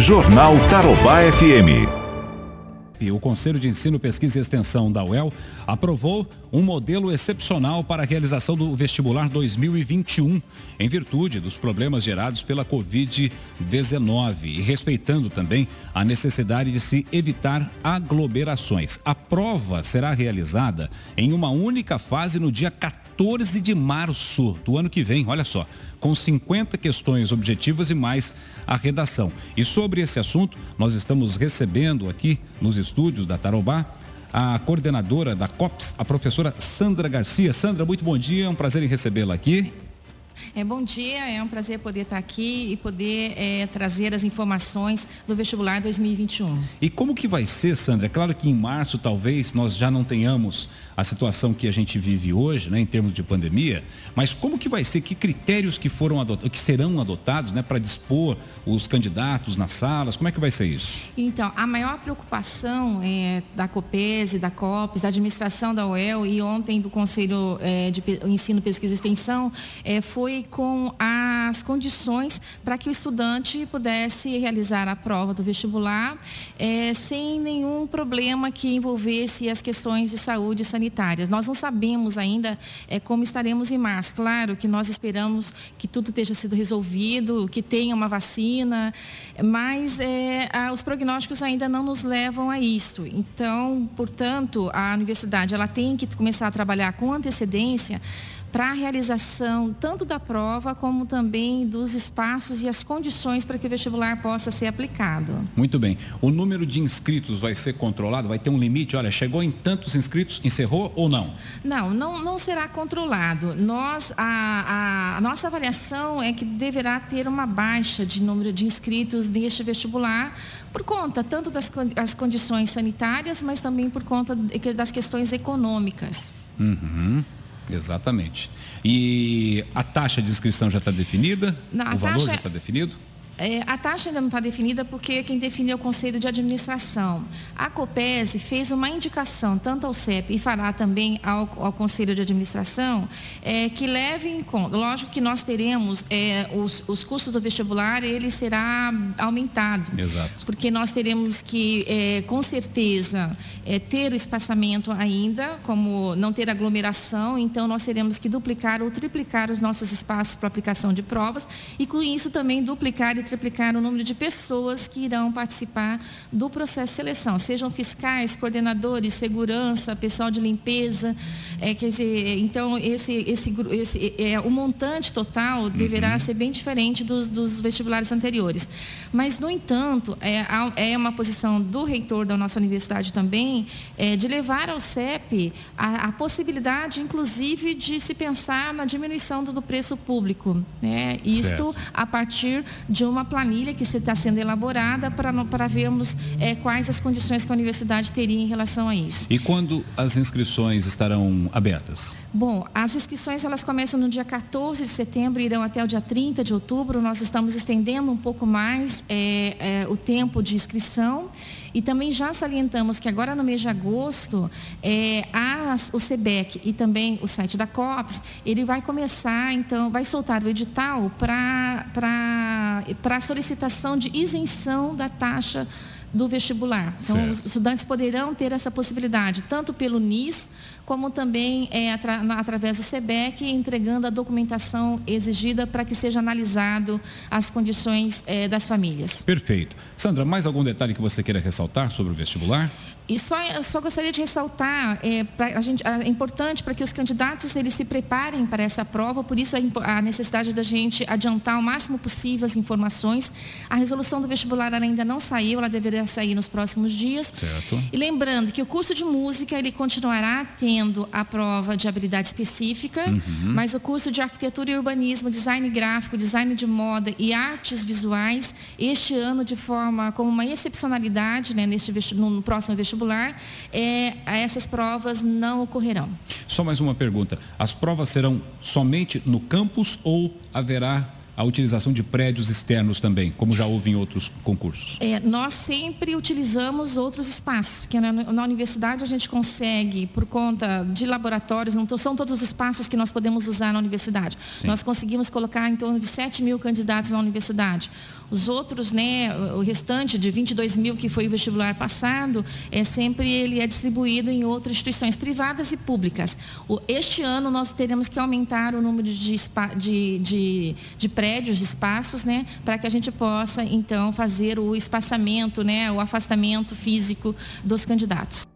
Jornal Tarobá FM o Conselho de Ensino, Pesquisa e Extensão da UEL aprovou um modelo excepcional para a realização do vestibular 2021, em virtude dos problemas gerados pela Covid-19 e respeitando também a necessidade de se evitar aglomerações. A prova será realizada em uma única fase no dia 14 de março do ano que vem. Olha só com 50 questões objetivas e mais a redação. E sobre esse assunto, nós estamos recebendo aqui nos estúdios da Tarobá a coordenadora da COPS, a professora Sandra Garcia. Sandra, muito bom dia, é um prazer em recebê-la aqui. É, bom dia, é um prazer poder estar aqui e poder é, trazer as informações do vestibular 2021. E como que vai ser, Sandra? É claro que em março talvez nós já não tenhamos a situação que a gente vive hoje, né, em termos de pandemia, mas como que vai ser, que critérios que foram adotados, que serão adotados, né, para dispor os candidatos nas salas, como é que vai ser isso? Então, a maior preocupação é, da COPES, da COPES, da administração da UEL e ontem do Conselho é, de Ensino, Pesquisa e Extensão é, foi com as condições para que o estudante pudesse realizar a prova do vestibular é, sem nenhum problema que envolvesse as questões de saúde sanitária sanitárias. Nós não sabemos ainda é, como estaremos em março. Claro que nós esperamos que tudo tenha sido resolvido, que tenha uma vacina, mas é, os prognósticos ainda não nos levam a isso. Então, portanto, a universidade ela tem que começar a trabalhar com antecedência para a realização tanto da prova como também dos espaços e as condições para que o vestibular possa ser aplicado. Muito bem. O número de inscritos vai ser controlado? Vai ter um limite? Olha, chegou em tantos inscritos, encerrou ou não? Não, não, não será controlado. Nós, a, a, a nossa avaliação é que deverá ter uma baixa de número de inscritos neste vestibular por conta tanto das as condições sanitárias, mas também por conta das questões econômicas. Uhum. Exatamente. E a taxa de inscrição já está definida? Não, o valor taxa... já está definido? É, a taxa ainda não está definida porque quem definiu é o Conselho de Administração. A COPES fez uma indicação tanto ao CEP e fará também ao, ao Conselho de Administração é, que leve em conta. Lógico que nós teremos é, os, os, custos do vestibular, ele será aumentado. Exato. Porque nós teremos que, é, com certeza, é, ter o espaçamento ainda, como não ter aglomeração, então nós teremos que duplicar ou triplicar os nossos espaços para aplicação de provas e com isso também duplicar e triplicar o número de pessoas que irão participar do processo de seleção, sejam fiscais, coordenadores, segurança, pessoal de limpeza. É, quer dizer, então, esse, esse, esse, é, o montante total deverá uhum. ser bem diferente dos, dos, vestibulares anteriores. Mas, no entanto, é, é uma posição do reitor da nossa universidade também é, de levar ao CEP a, a, possibilidade, inclusive, de se pensar na diminuição do, do preço público. Né? Isto certo. a partir de uma uma planilha que está sendo elaborada para, para vermos é, quais as condições que a universidade teria em relação a isso. E quando as inscrições estarão abertas? Bom, as inscrições elas começam no dia 14 de setembro e irão até o dia 30 de outubro. Nós estamos estendendo um pouco mais é, é, o tempo de inscrição. E também já salientamos que agora no mês de agosto, é, a, o SEBEC e também o site da COPS, ele vai começar, então, vai soltar o edital para a solicitação de isenção da taxa do vestibular. Então, certo. os estudantes poderão ter essa possibilidade, tanto pelo NIS, como também é, atra, através do SEBEC, entregando a documentação exigida para que seja analisado as condições é, das famílias. Perfeito. Sandra, mais algum detalhe que você queira ressaltar sobre o vestibular? E só, só gostaria de ressaltar, é, a gente, é importante para que os candidatos eles se preparem para essa prova, por isso a, a, necessidade da gente adiantar o máximo possível as informações. A resolução do vestibular ainda não saiu, ela deveria sair nos próximos dias. Certo. E lembrando que o curso de música ele continuará tendo a prova de habilidade específica, uhum. mas o curso de arquitetura e urbanismo, design gráfico, design de moda e artes visuais, este ano de forma como uma excepcionalidade, né, neste no próximo vestibular vestibular, é, essas provas não ocorrerão. Só mais uma pergunta. As provas serão somente no campus ou haverá a utilização de prédios externos também, como já houve em outros concursos? É, nós sempre utilizamos outros espaços, que na, na, universidade a gente consegue, por conta de laboratórios, não são todos os espaços que nós podemos usar na universidade. Sim. Nós conseguimos colocar em torno de 7 mil candidatos na universidade. Os outros, né, o restante de 22 mil que foi o vestibular passado, é sempre ele é distribuído em outras instituições privadas e públicas. Este ano nós teremos que aumentar o número de, de, de, de prédios, de espaços, né, para que a gente possa então fazer o espaçamento, né, o afastamento físico dos candidatos.